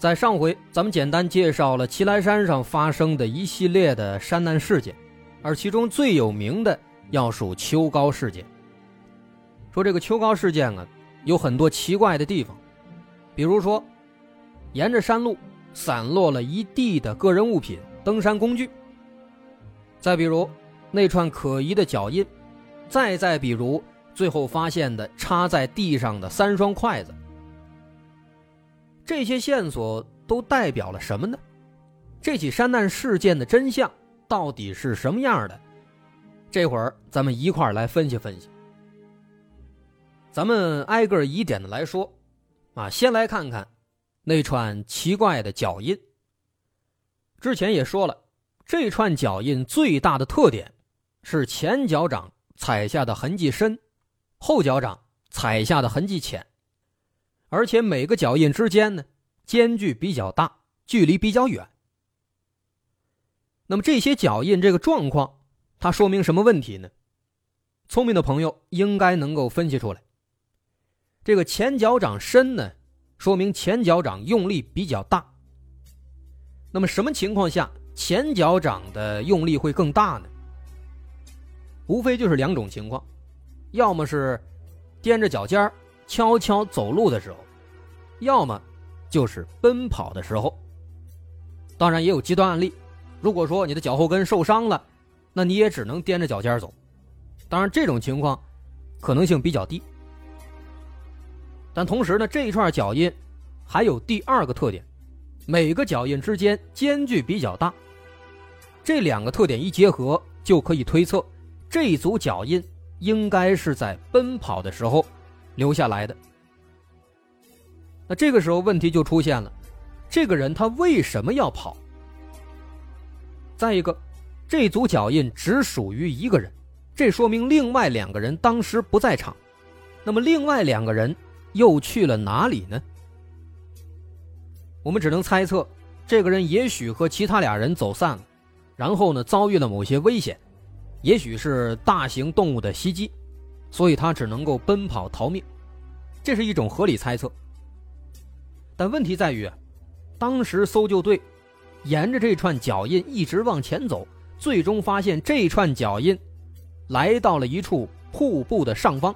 在上回，咱们简单介绍了祁来山上发生的一系列的山难事件，而其中最有名的要数秋高事件。说这个秋高事件啊，有很多奇怪的地方，比如说，沿着山路散落了一地的个人物品、登山工具；再比如那串可疑的脚印。再再比如，最后发现的插在地上的三双筷子，这些线索都代表了什么呢？这起山难事件的真相到底是什么样的？这会儿咱们一块儿来分析分析。咱们挨个疑点的来说，啊，先来看看那串奇怪的脚印。之前也说了，这串脚印最大的特点是前脚掌。踩下的痕迹深，后脚掌踩下的痕迹浅，而且每个脚印之间呢，间距比较大，距离比较远。那么这些脚印这个状况，它说明什么问题呢？聪明的朋友应该能够分析出来。这个前脚掌深呢，说明前脚掌用力比较大。那么什么情况下前脚掌的用力会更大呢？无非就是两种情况，要么是踮着脚尖悄悄走路的时候，要么就是奔跑的时候。当然也有极端案例，如果说你的脚后跟受伤了，那你也只能踮着脚尖走。当然这种情况可能性比较低。但同时呢，这一串脚印还有第二个特点，每个脚印之间间距比较大。这两个特点一结合，就可以推测。这一组脚印应该是在奔跑的时候留下来的。那这个时候问题就出现了：这个人他为什么要跑？再一个，这组脚印只属于一个人，这说明另外两个人当时不在场。那么另外两个人又去了哪里呢？我们只能猜测，这个人也许和其他俩人走散了，然后呢遭遇了某些危险。也许是大型动物的袭击，所以他只能够奔跑逃命，这是一种合理猜测。但问题在于，当时搜救队沿着这串脚印一直往前走，最终发现这串脚印来到了一处瀑布的上方，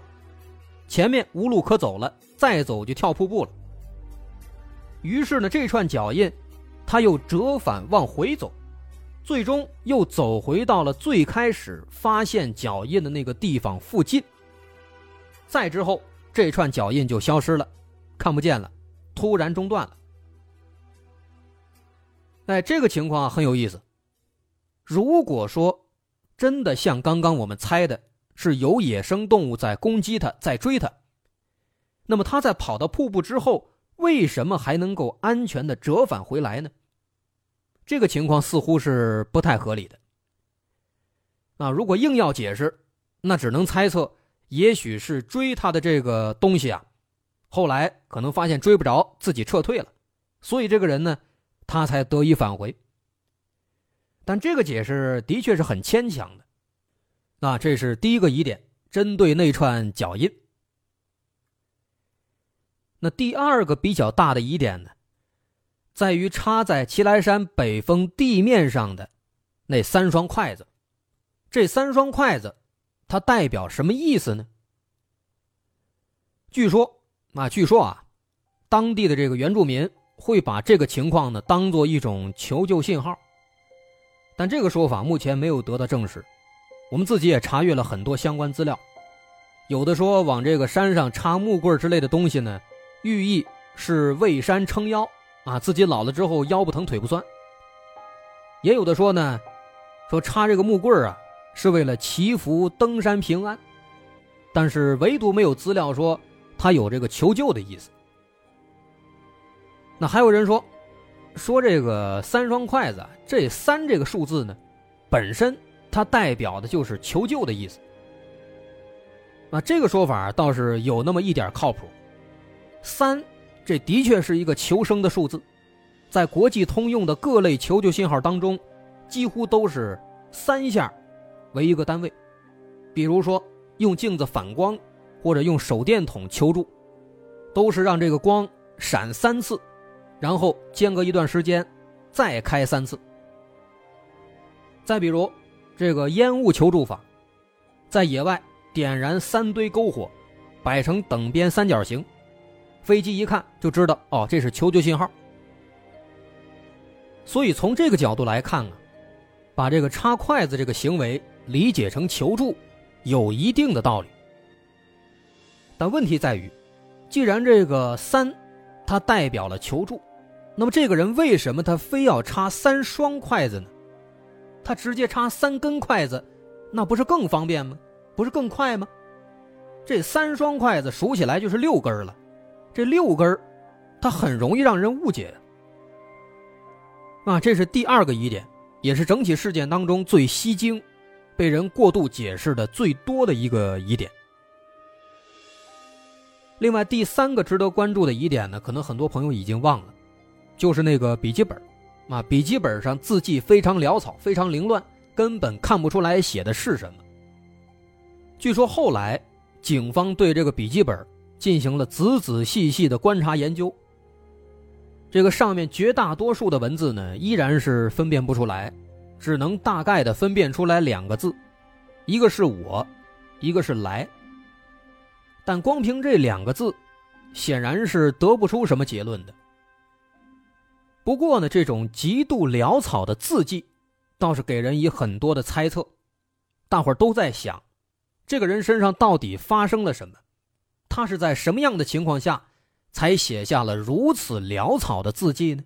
前面无路可走了，再走就跳瀑布了。于是呢，这串脚印他又折返往回走。最终又走回到了最开始发现脚印的那个地方附近。再之后，这串脚印就消失了，看不见了，突然中断了。哎，这个情况很有意思。如果说真的像刚刚我们猜的，是有野生动物在攻击他，在追他，那么他在跑到瀑布之后，为什么还能够安全的折返回来呢？这个情况似乎是不太合理的。那如果硬要解释，那只能猜测，也许是追他的这个东西啊，后来可能发现追不着，自己撤退了，所以这个人呢，他才得以返回。但这个解释的确是很牵强的。那这是第一个疑点，针对那串脚印。那第二个比较大的疑点呢？在于插在祁来山北峰地面上的那三双筷子，这三双筷子，它代表什么意思呢？据说啊，据说啊，当地的这个原住民会把这个情况呢当做一种求救信号，但这个说法目前没有得到证实。我们自己也查阅了很多相关资料，有的说往这个山上插木棍之类的东西呢，寓意是为山撑腰。啊，自己老了之后腰不疼腿不酸。也有的说呢，说插这个木棍啊，是为了祈福登山平安，但是唯独没有资料说他有这个求救的意思。那还有人说，说这个三双筷子，这三这个数字呢，本身它代表的就是求救的意思。那这个说法倒是有那么一点靠谱。三，这的确是一个求生的数字，在国际通用的各类求救信号当中，几乎都是三下为一个单位。比如说用镜子反光，或者用手电筒求助，都是让这个光闪三次。然后间隔一段时间，再开三次。再比如，这个烟雾求助法，在野外点燃三堆篝火，摆成等边三角形，飞机一看就知道，哦，这是求救信号。所以从这个角度来看啊，把这个插筷子这个行为理解成求助，有一定的道理。但问题在于，既然这个三，它代表了求助。那么这个人为什么他非要插三双筷子呢？他直接插三根筷子，那不是更方便吗？不是更快吗？这三双筷子数起来就是六根了，这六根它很容易让人误解。啊，这是第二个疑点，也是整体事件当中最吸睛、被人过度解释的最多的一个疑点。另外，第三个值得关注的疑点呢，可能很多朋友已经忘了。就是那个笔记本，啊，笔记本上字迹非常潦草，非常凌乱，根本看不出来写的是什么。据说后来警方对这个笔记本进行了仔仔细细的观察研究，这个上面绝大多数的文字呢，依然是分辨不出来，只能大概的分辨出来两个字，一个是我，一个是来。但光凭这两个字，显然是得不出什么结论的。不过呢，这种极度潦草的字迹，倒是给人以很多的猜测。大伙儿都在想，这个人身上到底发生了什么？他是在什么样的情况下，才写下了如此潦草的字迹呢？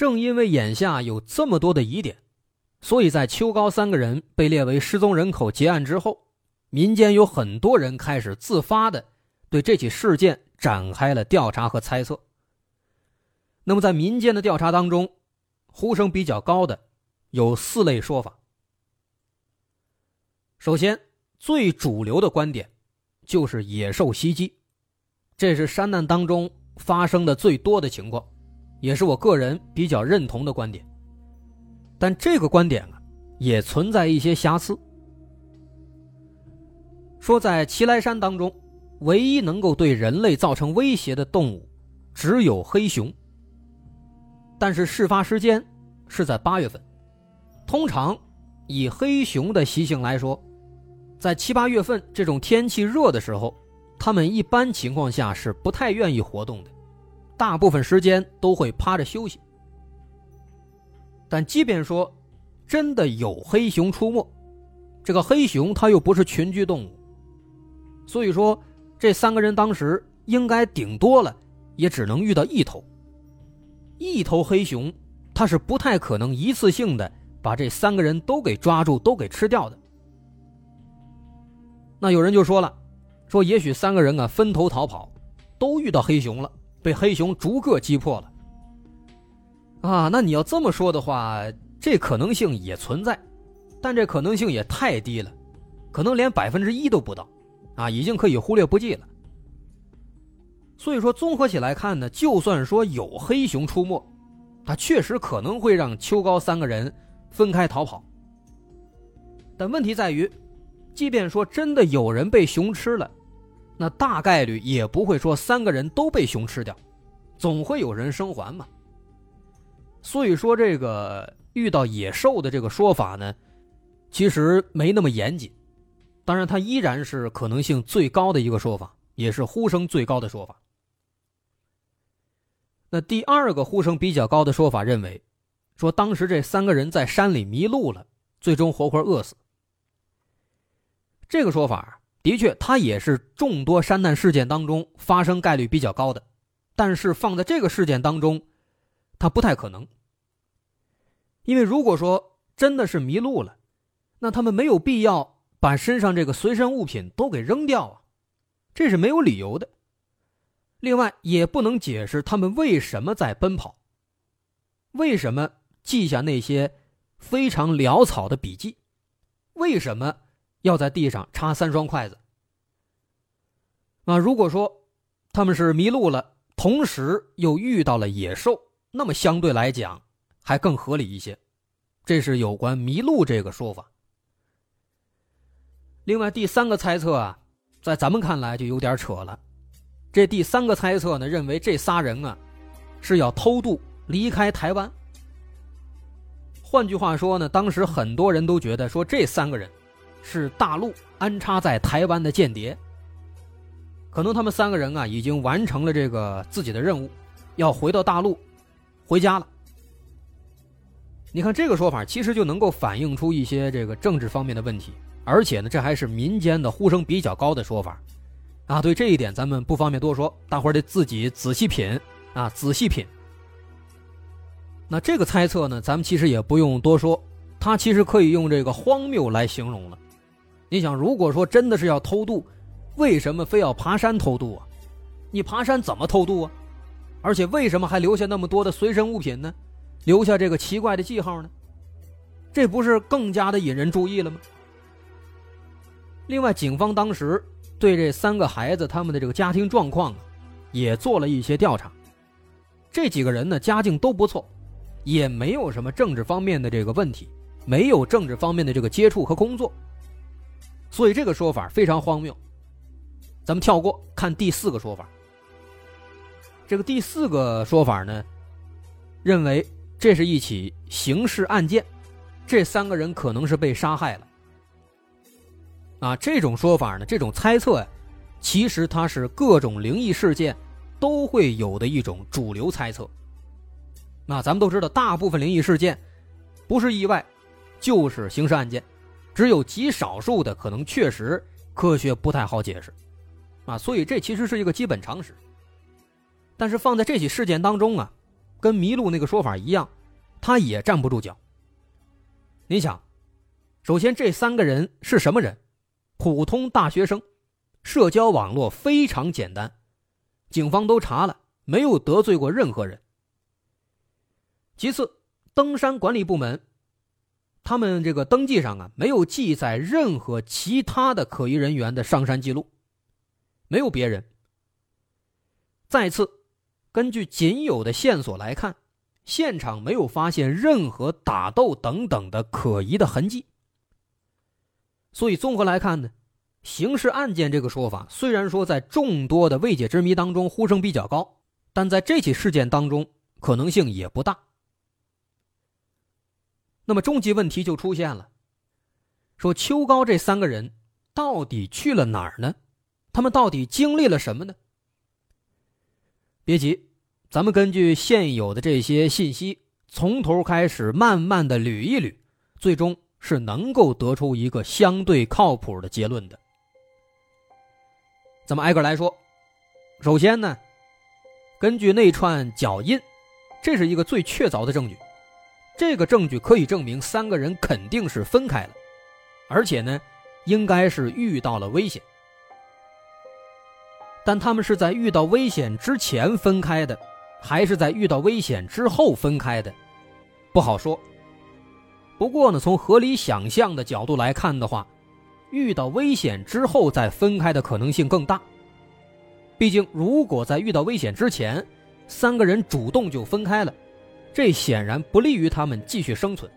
正因为眼下有这么多的疑点，所以在秋高三个人被列为失踪人口结案之后。民间有很多人开始自发的对这起事件展开了调查和猜测。那么，在民间的调查当中，呼声比较高的有四类说法。首先，最主流的观点就是野兽袭击，这是山难当中发生的最多的情况，也是我个人比较认同的观点。但这个观点啊，也存在一些瑕疵。说在奇来山当中，唯一能够对人类造成威胁的动物，只有黑熊。但是事发时间是在八月份，通常以黑熊的习性来说，在七八月份这种天气热的时候，它们一般情况下是不太愿意活动的，大部分时间都会趴着休息。但即便说真的有黑熊出没，这个黑熊它又不是群居动物。所以说，这三个人当时应该顶多了，也只能遇到一头。一头黑熊，它是不太可能一次性的把这三个人都给抓住、都给吃掉的。那有人就说了，说也许三个人啊分头逃跑，都遇到黑熊了，被黑熊逐个击破了。啊，那你要这么说的话，这可能性也存在，但这可能性也太低了，可能连百分之一都不到。啊，已经可以忽略不计了。所以说，综合起来看呢，就算说有黑熊出没，它确实可能会让秋高三个人分开逃跑。但问题在于，即便说真的有人被熊吃了，那大概率也不会说三个人都被熊吃掉，总会有人生还嘛。所以说，这个遇到野兽的这个说法呢，其实没那么严谨。当然，它依然是可能性最高的一个说法，也是呼声最高的说法。那第二个呼声比较高的说法认为，说当时这三个人在山里迷路了，最终活活饿死。这个说法的确，它也是众多山难事件当中发生概率比较高的，但是放在这个事件当中，它不太可能。因为如果说真的是迷路了，那他们没有必要。把身上这个随身物品都给扔掉啊？这是没有理由的。另外，也不能解释他们为什么在奔跑，为什么记下那些非常潦草的笔记，为什么要在地上插三双筷子？啊，如果说他们是迷路了，同时又遇到了野兽，那么相对来讲还更合理一些。这是有关迷路这个说法。另外，第三个猜测啊，在咱们看来就有点扯了。这第三个猜测呢，认为这仨人啊是要偷渡离开台湾。换句话说呢，当时很多人都觉得说这三个人是大陆安插在台湾的间谍。可能他们三个人啊已经完成了这个自己的任务，要回到大陆，回家了。你看这个说法，其实就能够反映出一些这个政治方面的问题，而且呢，这还是民间的呼声比较高的说法。啊，对这一点咱们不方便多说，大伙儿得自己仔细品啊，仔细品。那这个猜测呢，咱们其实也不用多说，它其实可以用这个荒谬来形容了。你想，如果说真的是要偷渡，为什么非要爬山偷渡啊？你爬山怎么偷渡啊？而且为什么还留下那么多的随身物品呢？留下这个奇怪的记号呢？这不是更加的引人注意了吗？另外，警方当时。对这三个孩子他们的这个家庭状况，也做了一些调查。这几个人呢，家境都不错，也没有什么政治方面的这个问题，没有政治方面的这个接触和工作。所以这个说法非常荒谬。咱们跳过看第四个说法。这个第四个说法呢，认为这是一起刑事案件，这三个人可能是被杀害了。啊，这种说法呢，这种猜测呀，其实它是各种灵异事件都会有的一种主流猜测。那咱们都知道，大部分灵异事件不是意外，就是刑事案件，只有极少数的可能确实科学不太好解释。啊，所以这其实是一个基本常识。但是放在这起事件当中啊，跟麋鹿那个说法一样，他也站不住脚。你想，首先这三个人是什么人？普通大学生，社交网络非常简单，警方都查了，没有得罪过任何人。其次，登山管理部门，他们这个登记上啊，没有记载任何其他的可疑人员的上山记录，没有别人。再次，根据仅有的线索来看，现场没有发现任何打斗等等的可疑的痕迹。所以综合来看呢，刑事案件这个说法虽然说在众多的未解之谜当中呼声比较高，但在这起事件当中可能性也不大。那么终极问题就出现了：说秋高这三个人到底去了哪儿呢？他们到底经历了什么呢？别急，咱们根据现有的这些信息，从头开始慢慢的捋一捋，最终。是能够得出一个相对靠谱的结论的。咱们挨个来说，首先呢，根据那串脚印，这是一个最确凿的证据。这个证据可以证明三个人肯定是分开了，而且呢，应该是遇到了危险。但他们是在遇到危险之前分开的，还是在遇到危险之后分开的，不好说。不过呢，从合理想象的角度来看的话，遇到危险之后再分开的可能性更大。毕竟，如果在遇到危险之前，三个人主动就分开了，这显然不利于他们继续生存。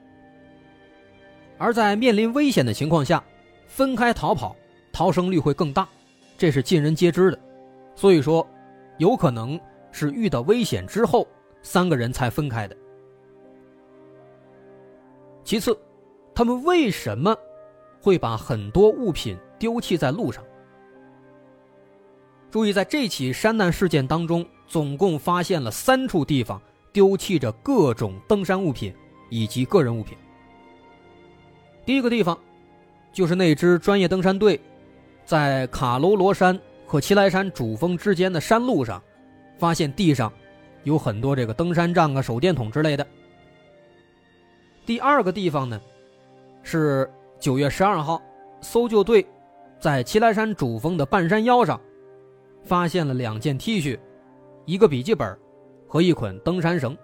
而在面临危险的情况下，分开逃跑，逃生率会更大，这是尽人皆知的。所以说，有可能是遇到危险之后，三个人才分开的。其次，他们为什么会把很多物品丢弃在路上？注意，在这起山难事件当中，总共发现了三处地方丢弃着各种登山物品以及个人物品。第一个地方，就是那支专业登山队在卡楼罗山和奇莱山主峰之间的山路上，发现地上有很多这个登山杖啊、手电筒之类的。第二个地方呢，是九月十二号，搜救队在祁来山主峰的半山腰上发现了两件 T 恤、一个笔记本和一捆登山绳。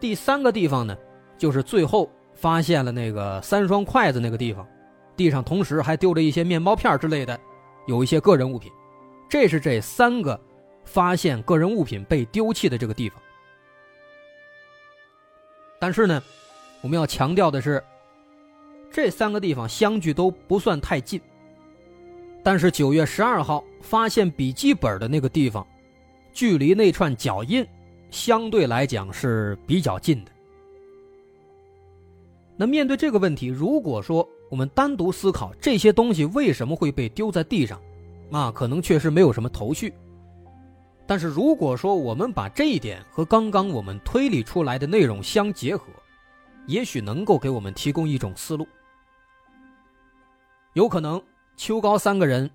第三个地方呢，就是最后发现了那个三双筷子那个地方，地上同时还丢着一些面包片之类的，有一些个人物品。这是这三个发现个人物品被丢弃的这个地方。但是呢，我们要强调的是，这三个地方相距都不算太近。但是九月十二号发现笔记本的那个地方，距离那串脚印相对来讲是比较近的。那面对这个问题，如果说我们单独思考这些东西为什么会被丢在地上，啊，可能确实没有什么头绪。但是如果说我们把这一点和刚刚我们推理出来的内容相结合，也许能够给我们提供一种思路。有可能秋高三个人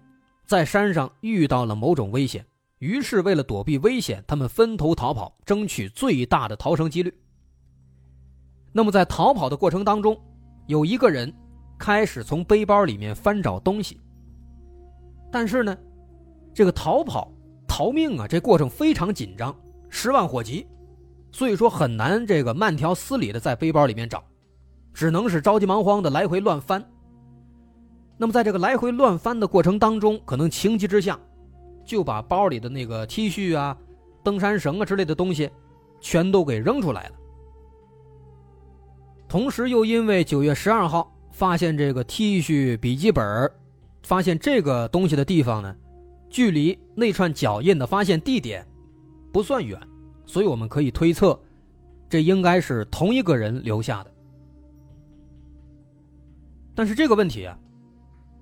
在山上遇到了某种危险，于是为了躲避危险，他们分头逃跑，争取最大的逃生几率。那么在逃跑的过程当中，有一个人开始从背包里面翻找东西，但是呢，这个逃跑。逃命啊！这过程非常紧张，十万火急，所以说很难这个慢条斯理的在背包里面找，只能是着急忙慌的来回乱翻。那么在这个来回乱翻的过程当中，可能情急之下，就把包里的那个 T 恤啊、登山绳啊之类的东西，全都给扔出来了。同时又因为九月十二号发现这个 T 恤、笔记本，发现这个东西的地方呢。距离那串脚印的发现地点不算远，所以我们可以推测，这应该是同一个人留下的。但是这个问题啊，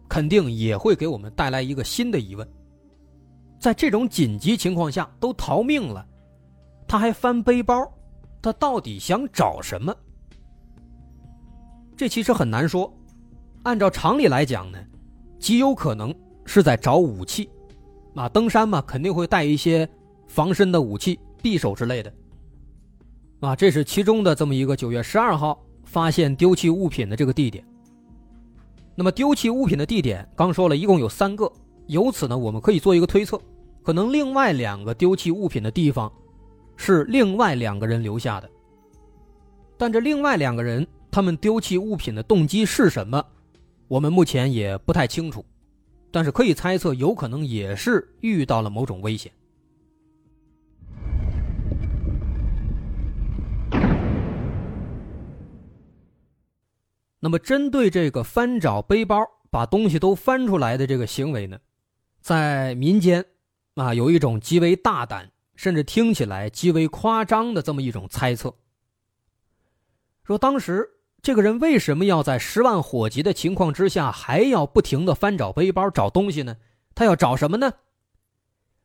肯定也会给我们带来一个新的疑问：在这种紧急情况下都逃命了，他还翻背包，他到底想找什么？这其实很难说。按照常理来讲呢，极有可能是在找武器。啊，登山嘛，肯定会带一些防身的武器、匕首之类的。啊，这是其中的这么一个九月十二号发现丢弃物品的这个地点。那么丢弃物品的地点，刚说了一共有三个，由此呢，我们可以做一个推测，可能另外两个丢弃物品的地方是另外两个人留下的。但这另外两个人他们丢弃物品的动机是什么，我们目前也不太清楚。但是可以猜测，有可能也是遇到了某种危险。那么，针对这个翻找背包、把东西都翻出来的这个行为呢，在民间啊，有一种极为大胆，甚至听起来极为夸张的这么一种猜测，说当时。这个人为什么要在十万火急的情况之下，还要不停的翻找背包找东西呢？他要找什么呢？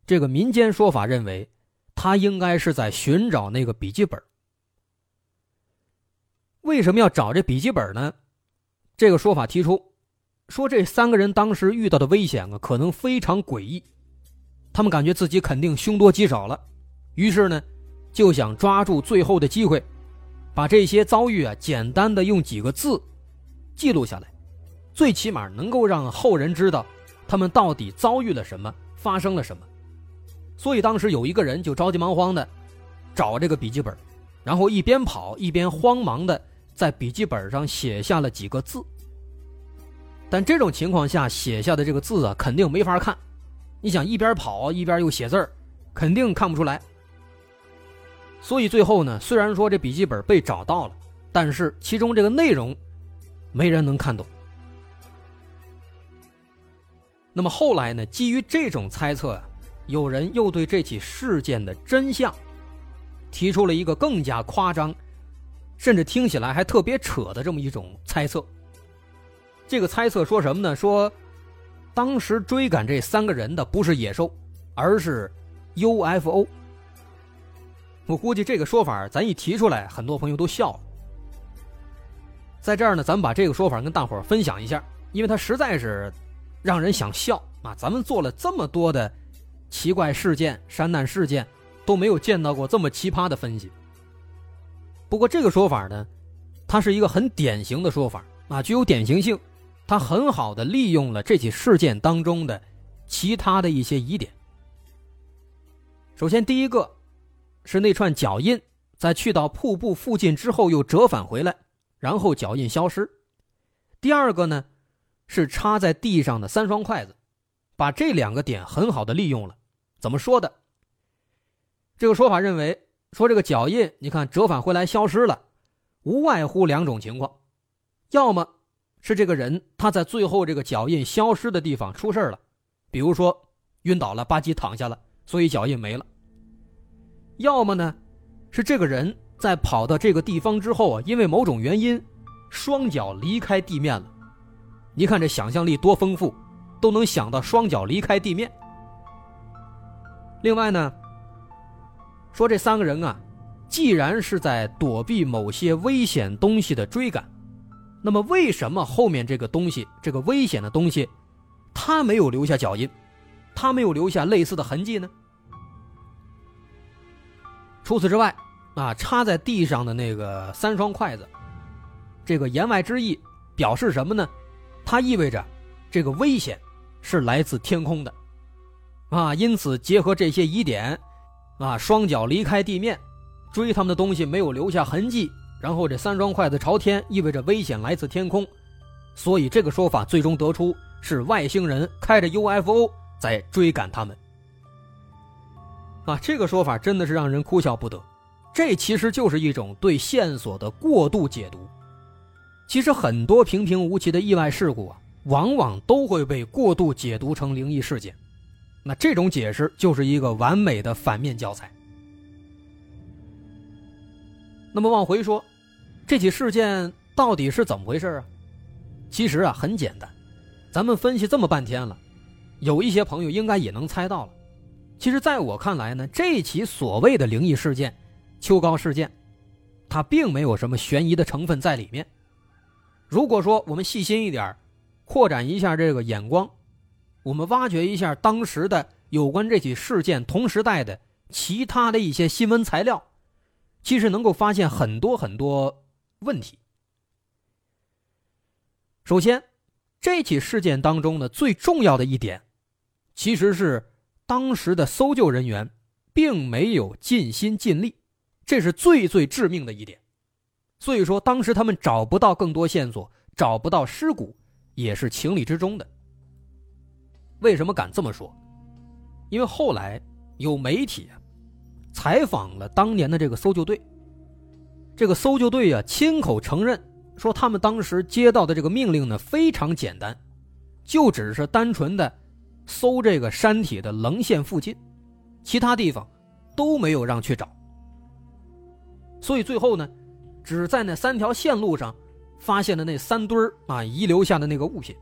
这个民间说法认为，他应该是在寻找那个笔记本。为什么要找这笔记本呢？这个说法提出，说这三个人当时遇到的危险啊，可能非常诡异，他们感觉自己肯定凶多吉少了，于是呢，就想抓住最后的机会。把这些遭遇啊，简单的用几个字记录下来，最起码能够让后人知道他们到底遭遇了什么，发生了什么。所以当时有一个人就着急忙慌的找这个笔记本，然后一边跑一边慌忙的在笔记本上写下了几个字。但这种情况下写下的这个字啊，肯定没法看。你想一边跑一边又写字肯定看不出来。所以最后呢，虽然说这笔记本被找到了，但是其中这个内容，没人能看懂。那么后来呢，基于这种猜测啊，有人又对这起事件的真相，提出了一个更加夸张，甚至听起来还特别扯的这么一种猜测。这个猜测说什么呢？说，当时追赶这三个人的不是野兽，而是 UFO。我估计这个说法咱一提出来，很多朋友都笑了。在这儿呢，咱们把这个说法跟大伙分享一下，因为它实在是让人想笑啊！咱们做了这么多的奇怪事件、山难事件，都没有见到过这么奇葩的分析。不过这个说法呢，它是一个很典型的说法啊，具有典型性，他很好的利用了这起事件当中的其他的一些疑点。首先，第一个是那串脚印，在去到瀑布附近之后又折返回来，然后脚印消失。第二个呢，是插在地上的三双筷子，把这两个点很好的利用了。怎么说的？这个说法认为，说这个脚印，你看折返回来消失了，无外乎两种情况，要么是这个人他在最后这个脚印消失的地方出事了，比如说晕倒了，吧唧躺下了。所以脚印没了。要么呢，是这个人在跑到这个地方之后啊，因为某种原因，双脚离开地面了。你看这想象力多丰富，都能想到双脚离开地面。另外呢，说这三个人啊，既然是在躲避某些危险东西的追赶，那么为什么后面这个东西，这个危险的东西，他没有留下脚印？他没有留下类似的痕迹呢。除此之外，啊，插在地上的那个三双筷子，这个言外之意表示什么呢？它意味着这个危险是来自天空的，啊，因此结合这些疑点，啊，双脚离开地面，追他们的东西没有留下痕迹，然后这三双筷子朝天，意味着危险来自天空，所以这个说法最终得出是外星人开着 UFO。在追赶他们，啊，这个说法真的是让人哭笑不得。这其实就是一种对线索的过度解读。其实很多平平无奇的意外事故啊，往往都会被过度解读成灵异事件。那这种解释就是一个完美的反面教材。那么往回说，这起事件到底是怎么回事啊？其实啊，很简单，咱们分析这么半天了。有一些朋友应该也能猜到了，其实，在我看来呢，这起所谓的灵异事件——秋高事件，它并没有什么悬疑的成分在里面。如果说我们细心一点，扩展一下这个眼光，我们挖掘一下当时的有关这起事件同时代的其他的一些新闻材料，其实能够发现很多很多问题。首先，这起事件当中呢，最重要的一点。其实是当时的搜救人员并没有尽心尽力，这是最最致命的一点。所以说，当时他们找不到更多线索，找不到尸骨，也是情理之中的。为什么敢这么说？因为后来有媒体采访了当年的这个搜救队，这个搜救队啊亲口承认说，他们当时接到的这个命令呢非常简单，就只是单纯的。搜这个山体的棱线附近，其他地方都没有让去找。所以最后呢，只在那三条线路上发现了那三堆啊遗留下的那个物品，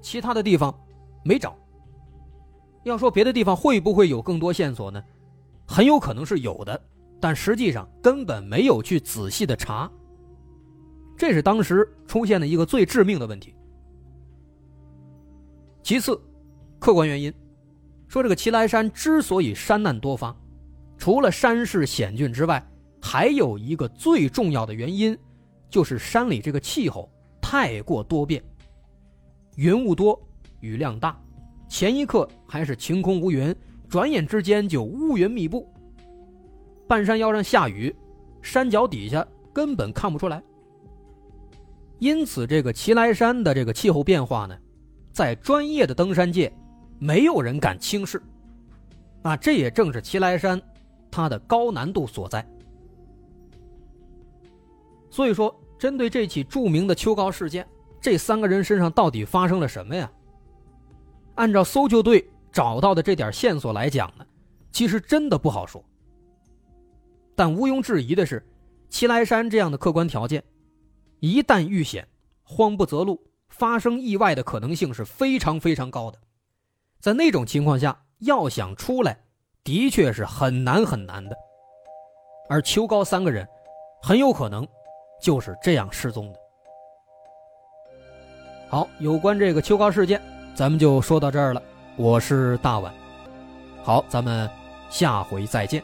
其他的地方没找。要说别的地方会不会有更多线索呢？很有可能是有的，但实际上根本没有去仔细的查。这是当时出现的一个最致命的问题。其次。客观原因，说这个齐来山之所以山难多发，除了山势险峻之外，还有一个最重要的原因，就是山里这个气候太过多变。云雾多，雨量大，前一刻还是晴空无云，转眼之间就乌云密布。半山腰上下雨，山脚底下根本看不出来。因此，这个齐来山的这个气候变化呢，在专业的登山界。没有人敢轻视，啊，这也正是齐来山它的高难度所在。所以说，针对这起著名的秋高事件，这三个人身上到底发生了什么呀？按照搜救队找到的这点线索来讲呢，其实真的不好说。但毋庸置疑的是，齐来山这样的客观条件，一旦遇险，慌不择路，发生意外的可能性是非常非常高的。在那种情况下，要想出来，的确是很难很难的。而秋高三个人，很有可能就是这样失踪的。好，有关这个秋高事件，咱们就说到这儿了。我是大碗，好，咱们下回再见。